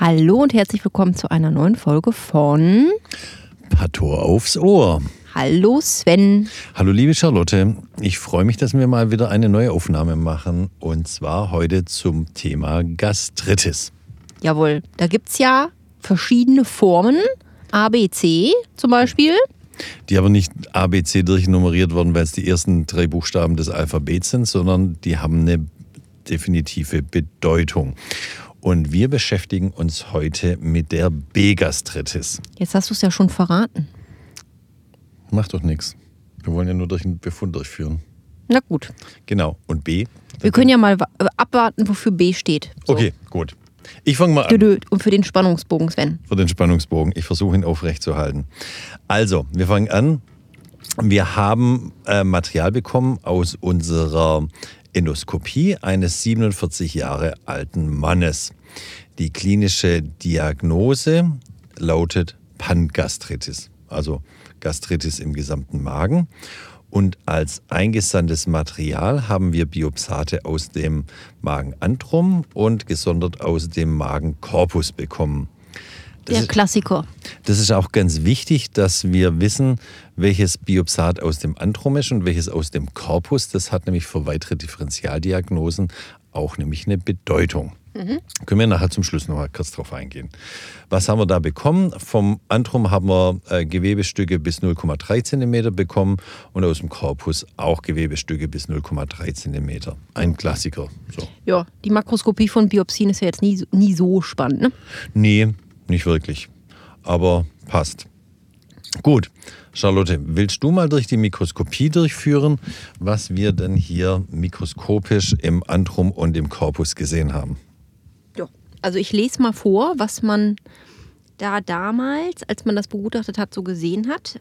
Hallo und herzlich willkommen zu einer neuen Folge von Pator aufs Ohr. Hallo Sven. Hallo liebe Charlotte, ich freue mich, dass wir mal wieder eine neue Aufnahme machen und zwar heute zum Thema Gastritis. Jawohl, da gibt es ja verschiedene Formen, A, B, C zum Beispiel. Die aber nicht ABC durchnummeriert worden, weil es die ersten drei Buchstaben des Alphabets sind, sondern die haben eine definitive Bedeutung. Und wir beschäftigen uns heute mit der B-Gastritis. Jetzt hast du es ja schon verraten. Macht doch nichts. Wir wollen ja nur durch einen Befund durchführen. Na gut. Genau. Und B? Wir können ja mal äh, abwarten, wofür B steht. So. Okay, gut. Ich fange mal an. Und für den Spannungsbogen, Sven. für den Spannungsbogen. Ich versuche ihn aufrechtzuerhalten. Also, wir fangen an. Wir haben äh, Material bekommen aus unserer Endoskopie eines 47 Jahre alten Mannes. Die klinische Diagnose lautet Pangastritis, also Gastritis im gesamten Magen. Und als eingesandtes Material haben wir Biopsate aus dem Magenantrum und gesondert aus dem Magenkorpus bekommen. Das Der ist- Klassiker. das ist auch ganz wichtig, dass wir wissen, welches Biopsat aus dem Antrum ist und welches aus dem Korpus. Das hat nämlich für weitere Differentialdiagnosen auch nämlich eine Bedeutung. Können wir nachher zum Schluss noch mal kurz drauf eingehen. Was haben wir da bekommen? Vom Antrum haben wir äh, Gewebestücke bis 0,3 cm bekommen und aus dem Korpus auch Gewebestücke bis 0,3 cm. Ein Klassiker. So. Ja, die Makroskopie von Biopsien ist ja jetzt nie, nie so spannend. Ne? Nee, nicht wirklich. Aber passt. Gut, Charlotte, willst du mal durch die Mikroskopie durchführen, was wir denn hier mikroskopisch im Antrum und im Korpus gesehen haben? Ja. Also ich lese mal vor, was man da damals, als man das begutachtet hat, so gesehen hat.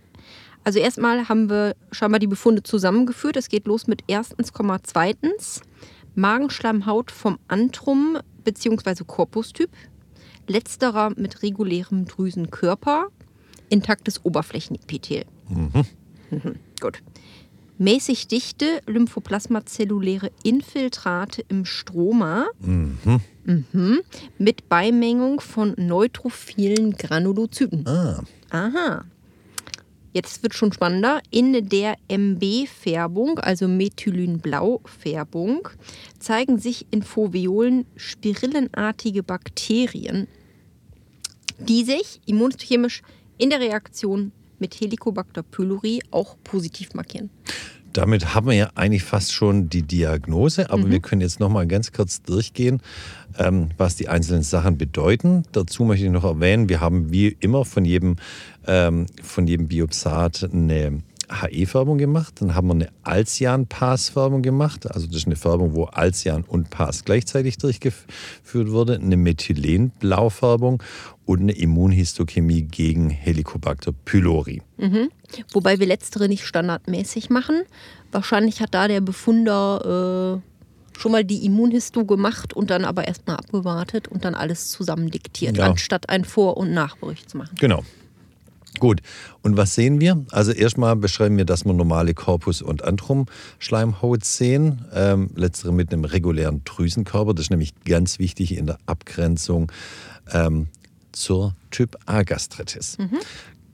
Also erstmal haben wir scheinbar die Befunde zusammengeführt. Es geht los mit erstens, zweitens Magenschleimhaut vom Antrum bzw. Korpustyp. Letzterer mit regulärem Drüsenkörper, intaktes Oberflächenepithel. Mhm. Gut. Mäßig dichte lymphoplasmazelluläre Infiltrate im Stroma Mhm. mit Beimengung von neutrophilen Granulozyten. Ah, Aha. Jetzt wird schon spannender. In der MB-Färbung, also Methylynblau-Färbung, zeigen sich in Foveolen spirillenartige Bakterien, die sich immunchemisch in der Reaktion mit Helicobacter pylori auch positiv markieren. damit haben wir ja eigentlich fast schon die Diagnose, aber wir können jetzt noch mal ganz kurz durchgehen, ähm, was die einzelnen Sachen bedeuten. Dazu möchte ich noch erwähnen, wir haben wie immer von jedem, ähm, von jedem Biopsat eine HE-Färbung gemacht, dann haben wir eine Alcian-Pass-Färbung gemacht, also das ist eine Färbung, wo Alcian und Pass gleichzeitig durchgeführt wurde, eine Methylen-Blau-Färbung und eine Immunhistochemie gegen Helicobacter pylori. Wobei wir letztere nicht standardmäßig machen. Wahrscheinlich hat da der Befunder äh, schon mal die Immunhisto gemacht und dann aber erstmal abgewartet und dann alles zusammen diktiert, Ja. anstatt einen Vor- und Nachbericht zu machen. Genau. Gut, und was sehen wir? Also erstmal beschreiben wir, dass wir normale Korpus- und Antrum-Schleimhaut sehen. Ähm, letztere mit einem regulären Drüsenkörper. Das ist nämlich ganz wichtig in der Abgrenzung ähm, zur Typ-A-Gastritis.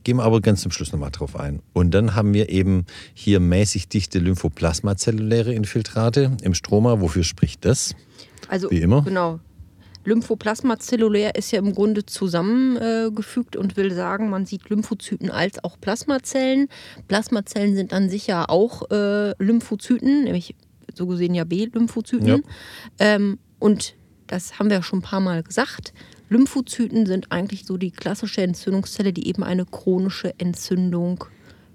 Gehen wir aber ganz zum Schluss nochmal drauf ein. Und dann haben wir eben hier mäßig dichte lymphoplasmazelluläre Infiltrate im Stroma. Wofür spricht das? Also Wie immer. Genau. Lymphoplasma zellulär ist ja im Grunde zusammengefügt äh, und will sagen, man sieht Lymphozyten als auch Plasmazellen. Plasmazellen sind an sich ja auch äh, Lymphozyten, nämlich so gesehen ja B-Lymphozyten. Ja. Ähm, und das haben wir ja schon ein paar Mal gesagt. Lymphozyten sind eigentlich so die klassische Entzündungszelle, die eben eine chronische Entzündung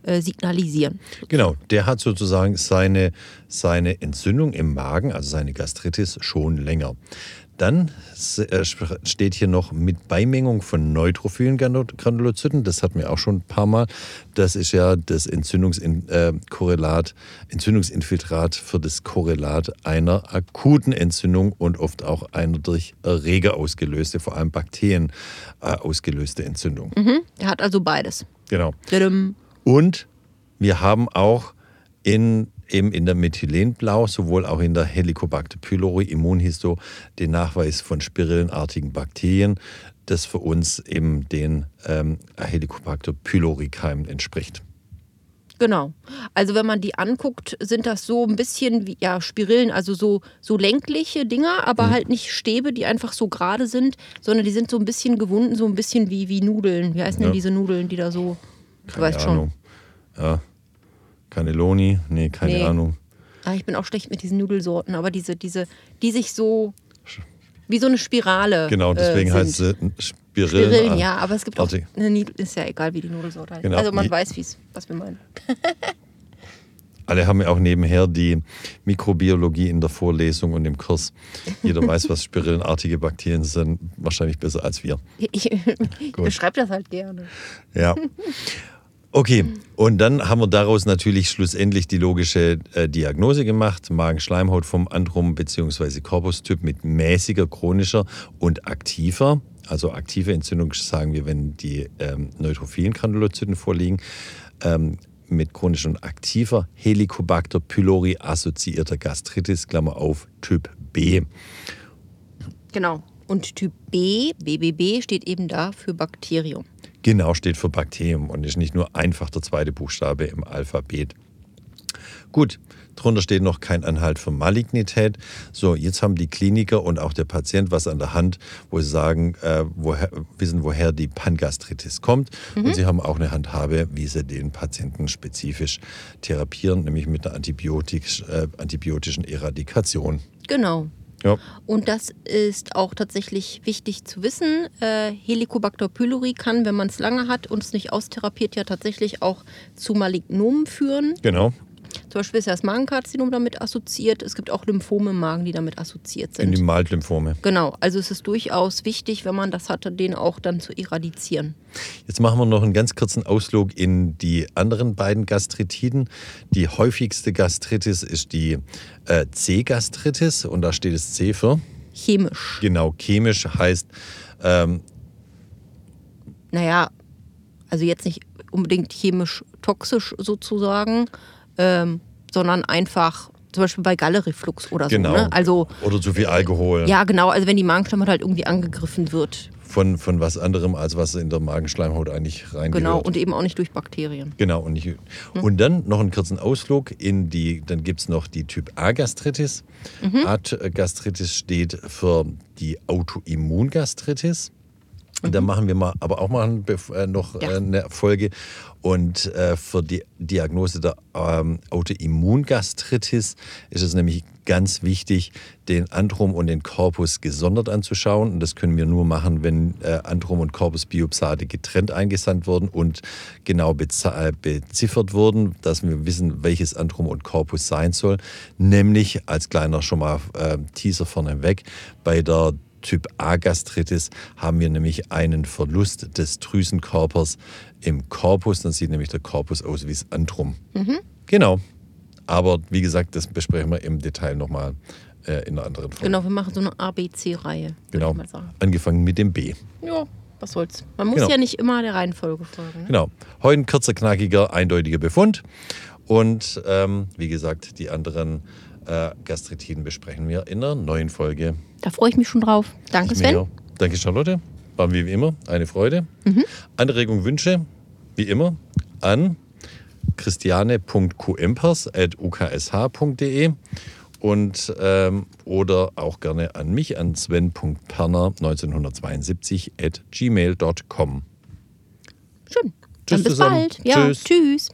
äh, signalisieren. Genau, der hat sozusagen seine, seine Entzündung im Magen, also seine Gastritis, schon länger. Dann äh, steht hier noch mit Beimengung von neutrophilen Granu- Granulozyten. Das hatten wir auch schon ein paar Mal. Das ist ja das Entzündungsin, äh, Entzündungsinfiltrat für das Korrelat einer akuten Entzündung und oft auch einer durch Erreger ausgelöste, vor allem Bakterien äh, ausgelöste Entzündung. Mhm. Er hat also beides. Genau. Und wir haben auch in, eben in der Methylenblau, sowohl auch in der Helicobacter pylori Immunhisto, den Nachweis von spirillenartigen Bakterien, das für uns eben den ähm, Helicobacter pylori-Keimen entspricht. Genau. Also wenn man die anguckt, sind das so ein bisschen wie ja, Spirillen, also so, so längliche Dinger, aber mhm. halt nicht Stäbe, die einfach so gerade sind, sondern die sind so ein bisschen gewunden, so ein bisschen wie, wie Nudeln. Wie heißen ja. denn diese Nudeln, die da so. Keine du weißt Ahnung. schon. Ja. Cannelloni? Nee, keine nee. Ahnung. Ah, ich bin auch schlecht mit diesen Nudelsorten, aber diese, diese, die sich so wie so eine Spirale. Genau, deswegen äh, heißt es Spirillen. Spirillen, ja, aber es gibt auch eine Nidel, ist ja egal, wie die Nudelsorte heißt. Genau. Also man weiß, was wir meinen. Alle haben ja auch nebenher die Mikrobiologie in der Vorlesung und im Kurs. Jeder weiß, was spirillenartige Bakterien sind. Wahrscheinlich besser als wir. Ich beschreibe das halt gerne. Ja. Okay, und dann haben wir daraus natürlich schlussendlich die logische äh, Diagnose gemacht. Magenschleimhaut vom Androm bzw. Korpustyp mit mäßiger, chronischer und aktiver also aktive Entzündung sagen wir, wenn die ähm, neutrophilen Granulozyten vorliegen, ähm, mit chronisch und aktiver Helicobacter pylori assoziierter Gastritis, Klammer auf, Typ B. Genau. Und Typ B, BBB, steht eben da für Bakterium. Genau, steht für Bakterium und ist nicht nur einfach der zweite Buchstabe im Alphabet. Gut, Drunter steht noch kein Anhalt für Malignität. So, jetzt haben die Kliniker und auch der Patient was an der Hand, wo sie sagen, äh, woher, wissen, woher die Pangastritis kommt. Mhm. Und sie haben auch eine Handhabe, wie sie den Patienten spezifisch therapieren, nämlich mit einer antibiotisch, äh, antibiotischen Eradikation. Genau. Ja. Und das ist auch tatsächlich wichtig zu wissen. Äh, Helicobacter pylori kann, wenn man es lange hat und es nicht austherapiert, ja tatsächlich auch zu Malignomen führen. Genau. Zum Beispiel ist ja das Magenkarzinom damit assoziiert. Es gibt auch Lymphome im Magen, die damit assoziiert sind. In die Maltlymphome. Genau, also es ist durchaus wichtig, wenn man das hatte, den auch dann zu eradizieren. Jetzt machen wir noch einen ganz kurzen Ausflug in die anderen beiden Gastritiden. Die häufigste Gastritis ist die äh, C-Gastritis und da steht es C für? Chemisch. Genau, chemisch heißt. Ähm, naja, also jetzt nicht unbedingt chemisch toxisch sozusagen, ähm, sondern einfach zum Beispiel bei Gallereflux oder genau. so. Ne? Also, oder zu viel Alkohol. Ja, genau. Also wenn die Magenschleimhaut halt irgendwie angegriffen wird. Von, von was anderem, als was in der Magenschleimhaut eigentlich reingehört. Genau, und eben auch nicht durch Bakterien. Genau. Und, nicht, hm. und dann noch einen kurzen Ausflug in die, dann gibt es noch die Typ A-Gastritis. Mhm. A-Gastritis steht für die Autoimmungastritis. Mhm. Da machen wir mal, aber auch mal äh, noch ja. Äh, eine Folge. Und äh, für die Diagnose der ähm, Autoimmungastritis ist es nämlich ganz wichtig, den Antrum und den Korpus gesondert anzuschauen. Und das können wir nur machen, wenn äh, Antrum und Korpus Biopsate getrennt eingesandt wurden und genau beziffert wurden, dass wir wissen, welches Antrum und Korpus sein soll. Nämlich als kleiner schon mal äh, Teaser vorneweg bei der Typ A Gastritis haben wir nämlich einen Verlust des Drüsenkörpers im Korpus. Dann sieht nämlich der Korpus aus wie das Antrum. Mhm. Genau. Aber wie gesagt, das besprechen wir im Detail nochmal äh, in einer anderen Folge. Genau, wir machen so eine ABC-Reihe. Genau. Angefangen mit dem B. Ja, was soll's. Man muss genau. ja nicht immer der Reihenfolge folgen. Ne? Genau. Heute ein kürzer, knackiger, eindeutiger Befund. Und ähm, wie gesagt, die anderen äh, Gastritiden besprechen wir in einer neuen Folge. Da freue ich mich schon drauf. Danke, Sven. Auch. Danke, Charlotte. War wie immer eine Freude. Mhm. Anregung, Wünsche, wie immer, an christiane.qempers.uksh.de und ähm, oder auch gerne an mich an sven.perner1972 at gmail.com. Schön. Tschüss Dann bis zusammen. bald. Ja, tschüss. tschüss.